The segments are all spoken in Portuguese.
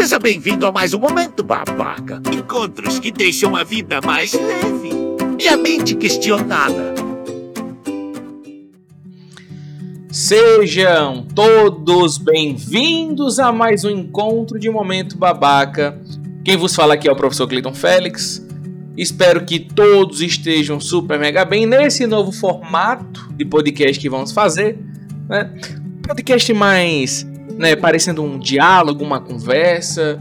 Seja bem-vindo a mais um Momento Babaca. Encontros que deixam a vida mais leve e a mente questionada. Sejam todos bem-vindos a mais um encontro de Momento Babaca. Quem vos fala aqui é o professor Cleiton Félix. Espero que todos estejam super mega bem nesse novo formato de podcast que vamos fazer. Né? Podcast mais né, parecendo um diálogo, uma conversa,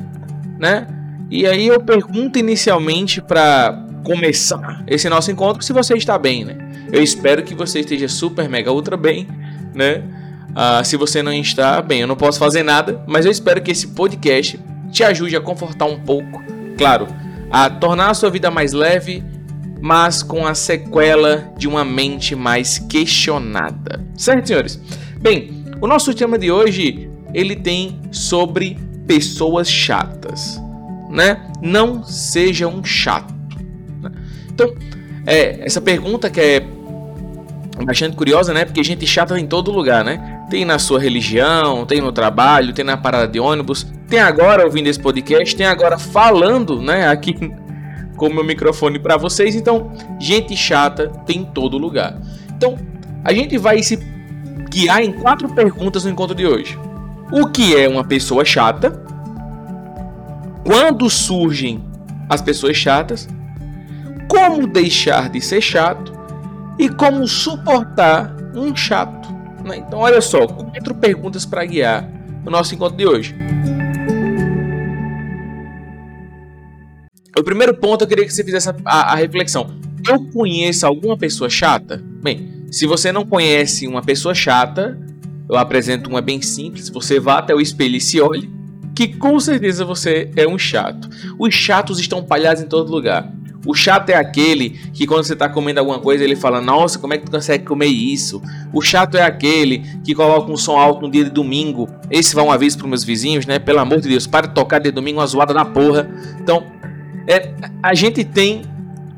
né? E aí eu pergunto inicialmente para começar esse nosso encontro se você está bem, né? Eu espero que você esteja super mega ultra bem né? Ah, se você não está bem, eu não posso fazer nada, mas eu espero que esse podcast te ajude a confortar um pouco, claro, a tornar a sua vida mais leve, mas com a sequela de uma mente mais questionada. Certo, senhores? Bem, o nosso tema de hoje ele tem sobre pessoas chatas, né? Não seja um chato. Né? Então, é, essa pergunta que é bastante curiosa, né? Porque gente chata em todo lugar, né? Tem na sua religião, tem no trabalho, tem na parada de ônibus, tem agora ouvindo esse podcast, tem agora falando, né? Aqui com o meu microfone para vocês. Então, gente chata tem em todo lugar. Então, a gente vai se guiar em quatro perguntas no encontro de hoje. O que é uma pessoa chata? Quando surgem as pessoas chatas? Como deixar de ser chato? e como suportar um chato. Né? Então, olha só, quatro perguntas para guiar o nosso encontro de hoje. O primeiro ponto eu queria que você fizesse a, a, reflexão. Eu conheço alguma pessoa chata? Bem, se você não conhece uma pessoa chata, eu apresento uma bem simples. Você vá até o espelho e se olhe, que com certeza você é um chato. Os chatos estão palhados em todo lugar. O chato é aquele que quando você está comendo alguma coisa ele fala: Nossa, como é que tu consegue comer isso? O chato é aquele que coloca um som alto no dia de domingo. Esse vai um aviso para meus vizinhos, né? Pelo amor de Deus, para de tocar de domingo uma zoada da porra. Então, é, a gente tem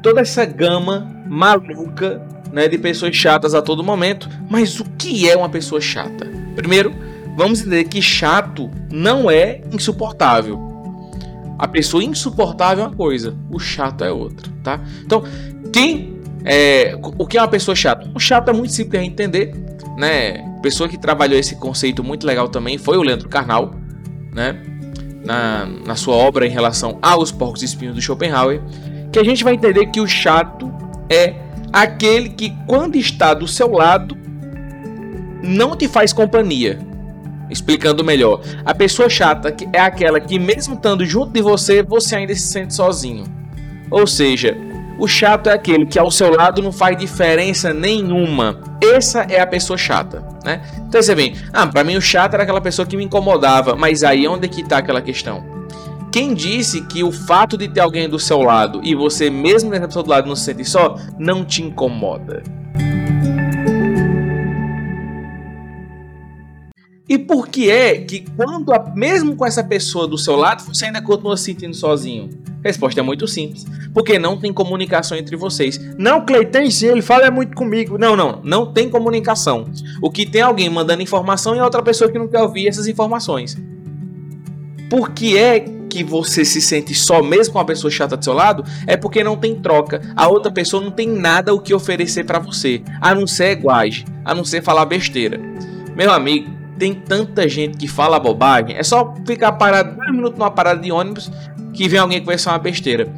toda essa gama maluca né, de pessoas chatas a todo momento. Mas o que é uma pessoa chata? Primeiro, vamos entender que chato não é insuportável. A pessoa insuportável é uma coisa, o chato é outra, tá? Então, quem é, o que é uma pessoa chata? O chato é muito simples de entender, né? Pessoa que trabalhou esse conceito muito legal também foi o Leandro Carnal, né? Na, na sua obra em relação aos porcos espinhos do Schopenhauer, que a gente vai entender que o chato é aquele que quando está do seu lado não te faz companhia, Explicando melhor, a pessoa chata é aquela que, mesmo estando junto de você, você ainda se sente sozinho. Ou seja, o chato é aquele que ao seu lado não faz diferença nenhuma. Essa é a pessoa chata, né? Então você vem, ah, para mim o chato era aquela pessoa que me incomodava, mas aí onde é que tá aquela questão? Quem disse que o fato de ter alguém do seu lado e você mesmo nessa pessoa do lado não se sente só, não te incomoda? E por que é que quando, a, mesmo com essa pessoa do seu lado, você ainda continua se sentindo sozinho? resposta é muito simples. Porque não tem comunicação entre vocês. Não, tem sim, ele fala muito comigo. Não, não, não tem comunicação. O que tem alguém mandando informação e outra pessoa que não quer ouvir essas informações. Por que é que você se sente só mesmo com a pessoa chata do seu lado? É porque não tem troca. A outra pessoa não tem nada o que oferecer para você, a não ser iguais, a não ser falar besteira. Meu amigo, tem tanta gente que fala bobagem. É só ficar parado dois minutos numa parada de ônibus que vem alguém conversar uma besteira.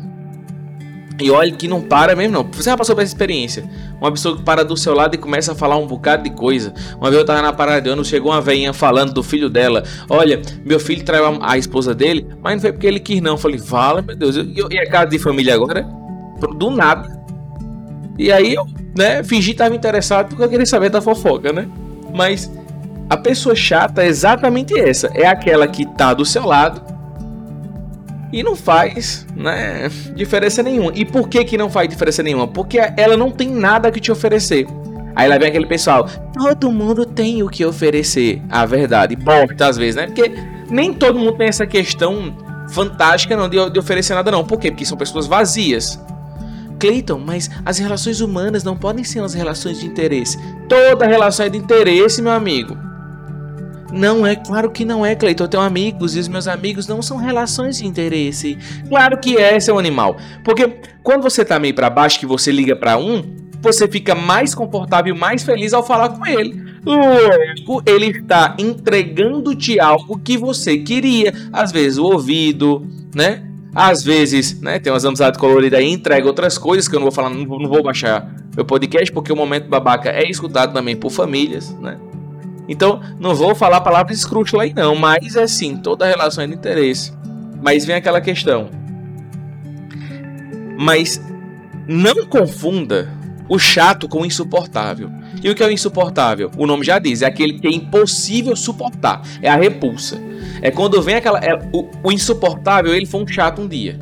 E olha que não para mesmo não. Você já passou por essa experiência? Uma pessoa que para do seu lado e começa a falar um bocado de coisa. Uma vez eu tava na parada de ônibus, chegou uma veinha falando do filho dela. Olha, meu filho traiu a, esposa dele, mas não foi porque ele quis não. Eu falei, fala, meu Deus. E, e a casa de família agora? Do nada. E aí eu, né, fingi que tava interessado porque eu queria saber da fofoca, né? Mas a pessoa chata é exatamente essa. É aquela que tá do seu lado e não faz né, diferença nenhuma. E por que, que não faz diferença nenhuma? Porque ela não tem nada que te oferecer. Aí lá vem aquele pessoal, todo mundo tem o que oferecer. A verdade, importa às vezes, né? Porque nem todo mundo tem essa questão fantástica não, de, de oferecer nada não. Por quê? Porque são pessoas vazias. Cleiton, mas as relações humanas não podem ser as relações de interesse. Toda relação é de interesse, meu amigo. Não é, claro que não é, Cleiton. Eu tenho amigos e os meus amigos não são relações de interesse. Claro que é, seu animal. Porque quando você tá meio para baixo, que você liga para um, você fica mais confortável, mais feliz ao falar com ele. Lógico, ele está entregando-te algo que você queria. Às vezes o ouvido, né? Às vezes, né, tem umas amizades coloridas aí, entrega outras coisas que eu não vou falar, não vou, não vou baixar meu podcast, porque o Momento Babaca é escutado também por famílias, né? Então, não vou falar palavras escrúxulas aí não, mas é sim, toda relação é de interesse. Mas vem aquela questão. Mas não confunda o chato com o insuportável. E o que é o insuportável? O nome já diz, é aquele que é impossível suportar, é a repulsa. É quando vem aquela. É, o, o, insuportável, ele foi um chato um dia.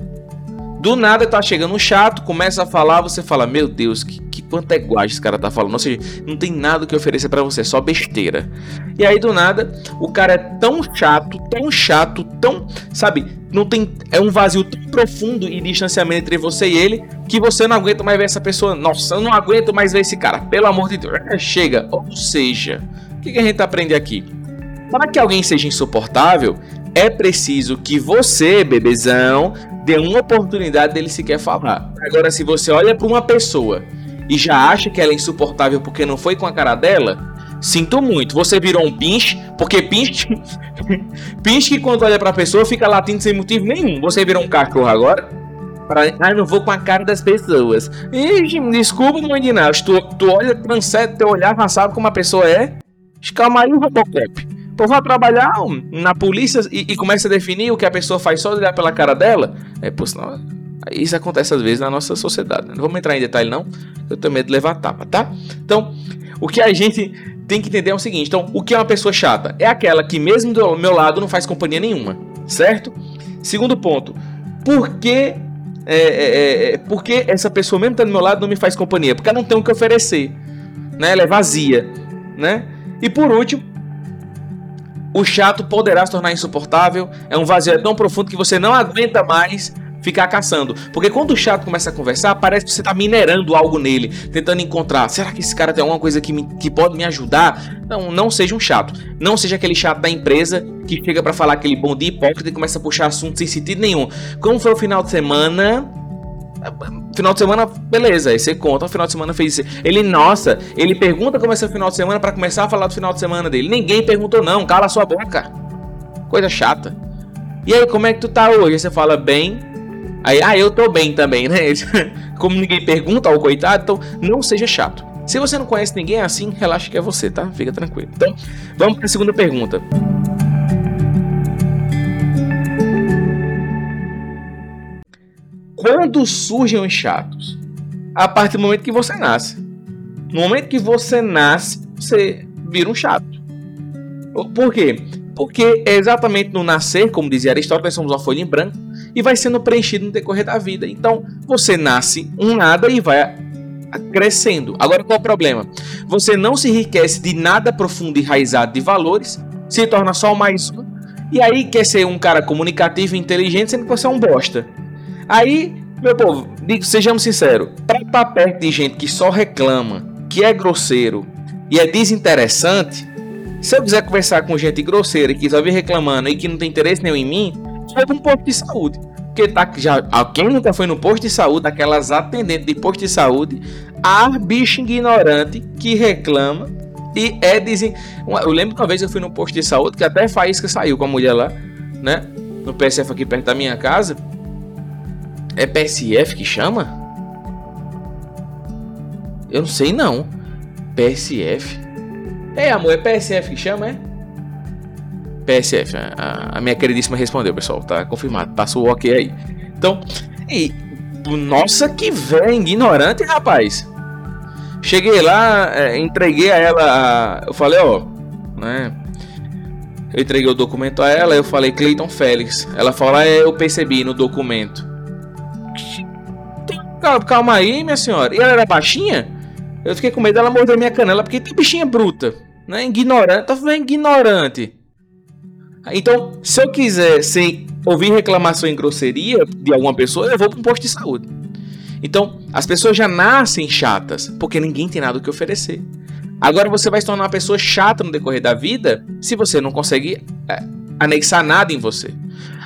Do nada tá chegando um chato, começa a falar, você fala: Meu Deus, que, quanto é esse cara tá falando. Ou seja, não tem nada que oferecer para você, só besteira. E aí do nada, o cara é tão chato, tão chato, tão. Sabe? Não tem. É um vazio tão profundo e distanciamento entre você e ele que você não aguenta mais ver essa pessoa. Nossa, eu não aguento mais ver esse cara, pelo amor de Deus. Chega. Ou seja, o que, que a gente aprende aqui? Para que alguém seja insuportável, é preciso que você, bebezão, dê uma oportunidade dele sequer falar. Agora, se você olha para uma pessoa e já acha que ela é insuportável porque não foi com a cara dela, sinto muito. Você virou um pinche, porque pinche, pinche que quando olha para a pessoa fica latindo sem motivo nenhum. Você virou um cachorro agora? Pra... Ah, não vou com a cara das pessoas. Ixi, desculpa, mãe de Tu, tu olha, transcende teu olhar, já sabe como a pessoa é. Calma aí, Robocop. Pô, vai trabalhar na polícia e, e, começa a definir o que a pessoa faz só olhar pela cara dela. É, pô, senão, isso acontece às vezes na nossa sociedade. Né? Não vamos entrar em detalhe, não. Eu tenho medo de levar tapa, tá? Então, o que a gente tem que entender é o seguinte: então, o que é uma pessoa chata? É aquela que, mesmo do meu lado, não faz companhia nenhuma, certo? Segundo ponto, por que é, é, é, porque essa pessoa, mesmo estando do meu lado, não me faz companhia? Porque ela não tem o que oferecer, né? Ela é vazia, né? E por último, o chato poderá se tornar insuportável. É um vazio tão profundo que você não aguenta mais ficar caçando. Porque quando o chato começa a conversar, parece que você está minerando algo nele, tentando encontrar. Será que esse cara tem alguma coisa que, me, que pode me ajudar? Não, não seja um chato. Não seja aquele chato da empresa que chega para falar aquele bom dia hipócrita e começa a puxar assunto sem sentido nenhum. Como foi o final de semana? Final de semana, beleza, aí você conta, o final de semana fez isso. Ele, nossa, ele pergunta como é seu final de semana para começar a falar do final de semana dele. Ninguém perguntou, não, cala sua boca. Coisa chata. E aí, como é que tu tá hoje? Você fala bem. Aí, ah, eu tô bem também, né? Como ninguém pergunta ao coitado, então não seja chato. Se você não conhece ninguém assim, relaxa que é você, tá? Fica tranquilo. Então, vamos para a segunda pergunta. Quando surgem os chatos? A partir do momento que você nasce. No momento que você nasce, você vira um chato. Por quê? Porque é exatamente no nascer, como dizia Aristóteles, somos uma folha em branco e vai sendo preenchido no decorrer da vida. Então, você nasce um nada e vai crescendo. Agora, qual é o problema? Você não se enriquece de nada profundo e enraizado de valores, se torna só mais um, e aí quer ser um cara comunicativo e inteligente, sendo que você é um bosta. Aí, meu povo, sejamos sinceros, para estar perto de gente que só reclama, que é grosseiro e é desinteressante, se eu quiser conversar com gente grosseira que só vem reclamando e que não tem interesse nenhum em mim, para um posto de saúde. Porque tá, já, quem nunca foi no posto de saúde, aquelas atendentes de posto de saúde, a bicho ignorante que reclama e é dizem. Eu lembro que uma vez eu fui no posto de saúde, que até Faísca saiu com a mulher lá, né? No PSF aqui perto da minha casa. É PSF que chama? Eu não sei não. PSF. É, amor, é PSF que chama, é? PSF. A, a minha queridíssima respondeu, pessoal. Tá confirmado. Passou o ok aí. Então, e, nossa, que velho ignorante, rapaz. Cheguei lá, é, entreguei a ela. A, eu falei, ó, né? Eu entreguei o documento a ela, eu falei Cleiton Félix. Ela falou, é, eu percebi no documento. Calma aí, minha senhora. E ela era baixinha? Eu fiquei com medo dela morder minha canela, porque tem bichinha bruta, né? Ignorante, tá falando ignorante. Então, se eu quiser sem ouvir reclamação em grosseria de alguma pessoa, eu vou para um posto de saúde. Então, as pessoas já nascem chatas, porque ninguém tem nada o que oferecer. Agora você vai se tornar uma pessoa chata no decorrer da vida se você não consegue é, anexar nada em você.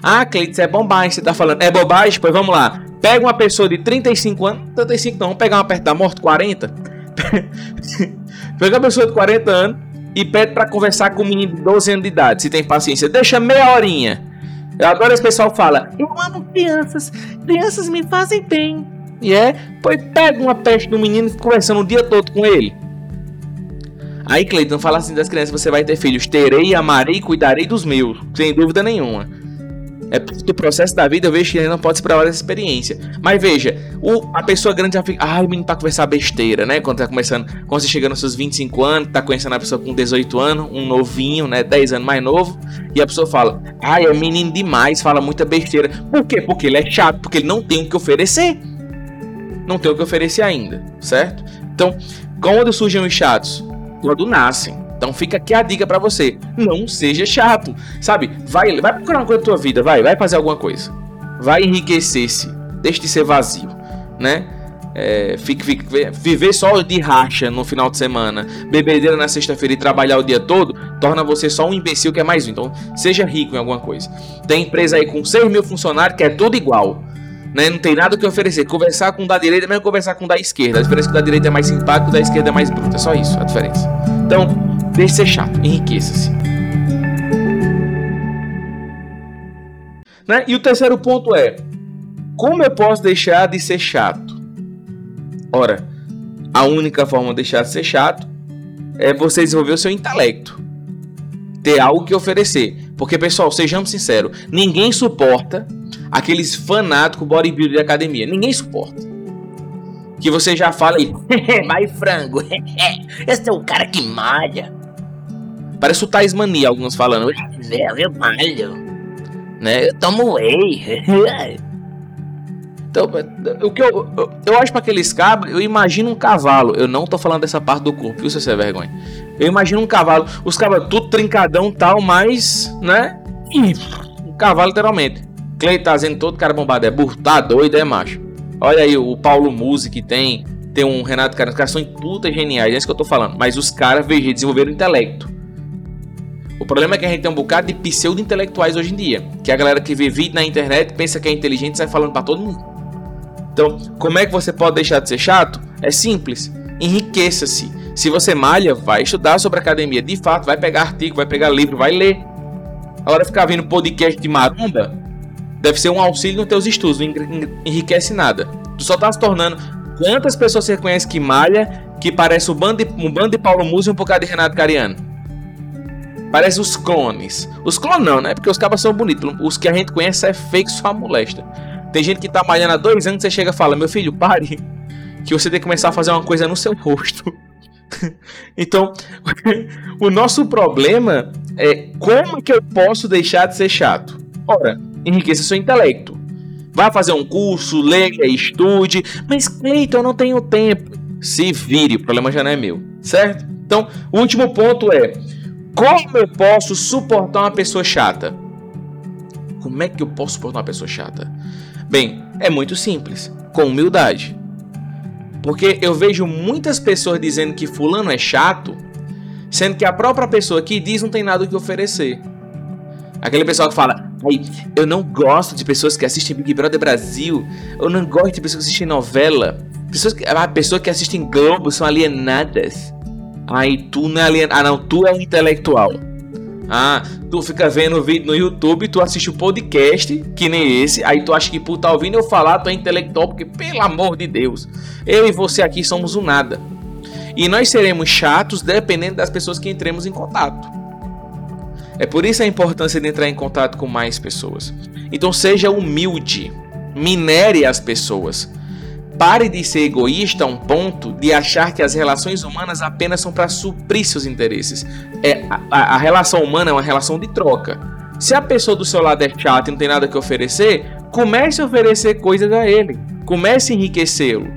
Ah, Cleiton, é bobagem, você tá falando. É bobagem? Pois vamos lá. Pega uma pessoa de 35 anos, 35 não, vamos pegar uma perto da morte, 40. Pega uma pessoa de 40 anos e pede para conversar com um menino de 12 anos de idade, se tem paciência. Deixa meia horinha. Agora esse pessoal fala: Eu amo crianças, crianças me fazem bem. E é, pois pega uma peste do menino e fica conversando o dia todo com ele. Aí Cleiton fala assim das crianças: Você vai ter filhos, terei, amarei cuidarei dos meus, sem dúvida nenhuma. É do processo da vida, eu vejo que ele não pode se provar dessa experiência. Mas veja, o, a pessoa grande já fica. Ah, o menino tá conversar besteira, né? Quando tá começando. Quando você chega nos seus 25 anos, tá conhecendo a pessoa com 18 anos, um novinho, né? 10 anos mais novo. E a pessoa fala: Ah, é menino demais, fala muita besteira. Por quê? Porque ele é chato, porque ele não tem o que oferecer. Não tem o que oferecer ainda, certo? Então, quando surgem os chatos? Quando nascem. Então fica aqui a dica para você. Não seja chato. Sabe? Vai, vai procurar uma coisa na tua vida, vai, vai fazer alguma coisa. Vai enriquecer-se. Deixe de ser vazio, né? É, fique, fique, viver só de racha no final de semana, bebedeira na sexta-feira e trabalhar o dia todo, torna você só um imbecil que é mais um. Então, seja rico em alguma coisa. Tem empresa aí com 6 mil funcionários que é tudo igual. Né? Não tem nada o que oferecer. Conversar com o da direita é mesmo conversar com o da esquerda. A diferença é que o da direita é mais simpático, o da esquerda é mais bruto. É só isso a diferença. Então, Deixe de ser chato, enriqueça-se. Né? E o terceiro ponto é: como eu posso deixar de ser chato? Ora, a única forma de deixar de ser chato é você desenvolver o seu intelecto, ter algo que oferecer. Porque, pessoal, sejamos sinceros, ninguém suporta aqueles fanáticos bodybuilder de academia. Ninguém suporta. Que você já fala aí, vai frango, esse é o cara que malha. Parece o Thais Mania, alguns falando. Eu malho. Né? Eu tomo whey. Então, o que eu, eu, eu acho para aqueles cabos, eu imagino um cavalo. Eu não tô falando dessa parte do corpo, viu, se você é vergonha. Eu imagino um cavalo, os cabos tudo trincadão tal, mas, né? Um cavalo literalmente. Clay tá dizendo todo cara bombado, é burro, tá doido, é macho. Olha aí o Paulo Musi que tem, tem um Renato Carlos, os caras são puta geniais, é isso que eu tô falando. Mas os caras, veja, desenvolveram intelecto. O problema é que a gente tem um bocado de pseudo-intelectuais hoje em dia. Que a galera que vê vídeo na internet pensa que é inteligente e sai falando para todo mundo. Então, como é que você pode deixar de ser chato? É simples. Enriqueça-se. Se você malha, vai estudar sobre academia. De fato, vai pegar artigo, vai pegar livro, vai ler. Agora ficar vendo podcast de maromba deve ser um auxílio nos teus estudos, não enriquece nada. Tu só tá se tornando. Quantas pessoas você conhece que malha, que parece um bando de, um bando de Paulo Musi e um bocado de Renato Cariano? Parece os clones. Os clones não, né? Porque os cabas são bonitos. Os que a gente conhece é fake, só molesta. Tem gente que tá malhando há dois anos, você chega e fala, meu filho, pare. Que você tem que começar a fazer uma coisa no seu rosto. então, o nosso problema é como que eu posso deixar de ser chato? Ora, enriqueça seu intelecto. Vá fazer um curso, leia, estude. Mas, Cleiton, eu não tenho tempo. Se vire, o problema já não é meu, certo? Então, o último ponto é como eu posso suportar uma pessoa chata? Como é que eu posso suportar uma pessoa chata? Bem, é muito simples, com humildade. Porque eu vejo muitas pessoas dizendo que fulano é chato, sendo que a própria pessoa que diz não tem nada o que oferecer. Aquele pessoal que fala, eu não gosto de pessoas que assistem Big Brother Brasil, eu não gosto de pessoas que assistem novela, pessoas que, a pessoa que assistem Globo são alienadas. Aí tu não é alien... Ah, não, tu é um intelectual. Ah, tu fica vendo vídeo no YouTube, tu assiste o um podcast, que nem esse, aí tu acha que por tá ouvindo eu falar, tu é intelectual, porque pelo amor de Deus, eu e você aqui somos um nada. E nós seremos chatos dependendo das pessoas que entremos em contato. É por isso a importância de entrar em contato com mais pessoas. Então seja humilde, minere as pessoas. Pare de ser egoísta a um ponto de achar que as relações humanas apenas são para suprir seus interesses. É, a, a, relação humana é uma relação de troca. Se a pessoa do seu lado é chata e não tem nada que oferecer, comece a oferecer coisas a ele. Comece a enriquecê-lo.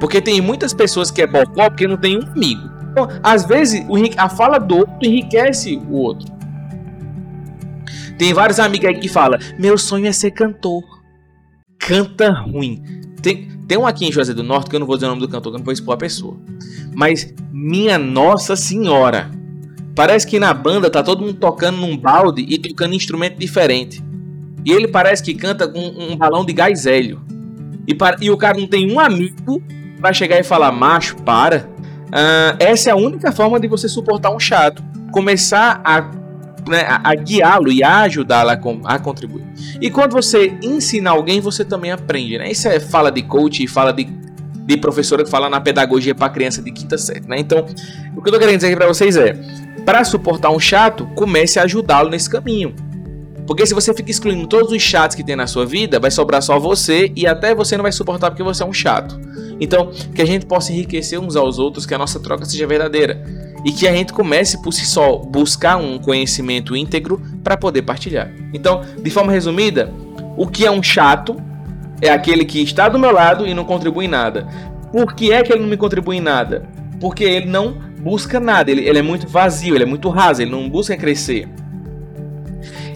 Porque tem muitas pessoas que é bocó porque não tem um amigo. Então, às vezes, a fala do outro enriquece o outro. Tem vários amigos aí que falam: Meu sonho é ser cantor. Canta ruim tem, Tem um aqui em Juazeiro do Norte, que eu não vou dizer o nome do cantor, que eu não vou expor a pessoa. Mas, minha Nossa Senhora! Parece que na banda tá todo mundo tocando num balde e tocando instrumento diferente. E ele parece que canta com um balão de gás hélio. E, para, e o cara não tem um amigo para chegar e falar, macho, para. Uh, essa é a única forma de você suportar um chato. Começar a, né, a, guiá-lo e a ajudá-lo a, a, contribuir. E quando você ensina alguém, você também aprende. Né? Isso é fala de coach e fala de, de professora que fala na pedagogia para criança de quinta série. Né? Então, o que eu tô querendo dizer aqui para vocês é: para suportar um chato, comece a ajudá-lo nesse caminho. Porque se você fica excluindo todos os chatos que tem na sua vida, vai sobrar só você e até você não vai suportar porque você é um chato. Então, que a gente possa enriquecer uns aos outros, que a nossa troca seja verdadeira e que a gente comece por si só buscar um conhecimento íntegro para poder partilhar. Então, de forma resumida, o que é um chato é aquele que está do meu lado e não contribui em nada. Por que é que ele não me contribui em nada? Porque ele não busca nada, ele, ele é muito vazio, ele é muito raso, ele não busca crescer.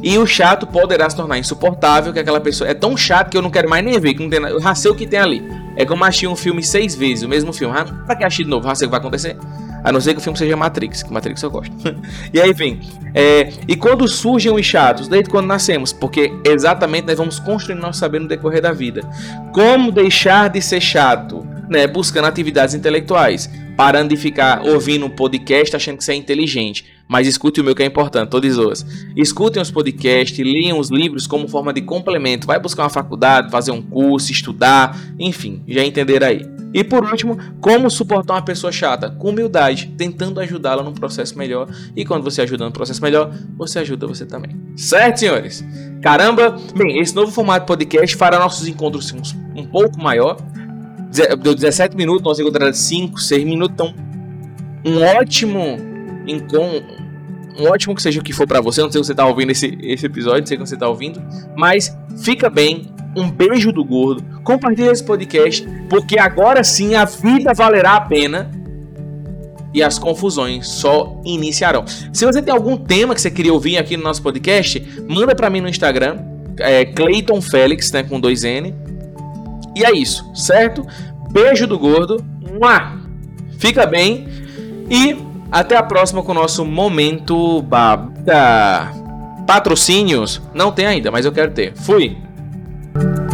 E o chato poderá se tornar insuportável, que aquela pessoa é tão chato que eu não quero mais nem ver, que não tem nada. Eu o que tem ali. É como assistir um filme seis vezes, o mesmo filme. Ah, pra que assistir de novo? Racei o que vai acontecer? A não ser que o filme seja Matrix, que Matrix eu gosto. e aí, enfim. É, e quando surgem os chatos? Desde quando nascemos, porque exatamente nós vamos construindo nosso saber no decorrer da vida. Como deixar de ser chato? Né, buscando atividades intelectuais, parando de ficar ouvindo um podcast achando que você é inteligente mas escute o meu que é importante, todos os. Escutem os podcasts, leiam os livros como forma de complemento. Vai buscar uma faculdade, fazer um curso, estudar, enfim, já entenderam aí. E por último, como suportar uma pessoa chata? Com humildade, tentando ajudá-la num processo melhor. E quando você ajuda num processo melhor, você ajuda você também. Certo, senhores? Caramba! Bem, esse novo formato de podcast fará nossos encontros um pouco maior. Deu 17 minutos, nós encontramos 5, 6 minutos. Então, um ótimo encontro um ótimo que seja o que for para você. Não sei se você tá ouvindo esse, esse episódio, não sei se você tá ouvindo, mas fica bem. Um beijo do gordo. Compartilhe esse podcast, porque agora sim a vida valerá a pena e as confusões só iniciarão. Se você tem algum tema que você queria ouvir aqui no nosso podcast, manda para mim no Instagram, é Clayton Félix, né, com dois N. E é isso, certo? Beijo do gordo. Fica bem e até a próxima com o nosso momento babda. Patrocínios? Não tem ainda, mas eu quero ter. Fui! Thank you.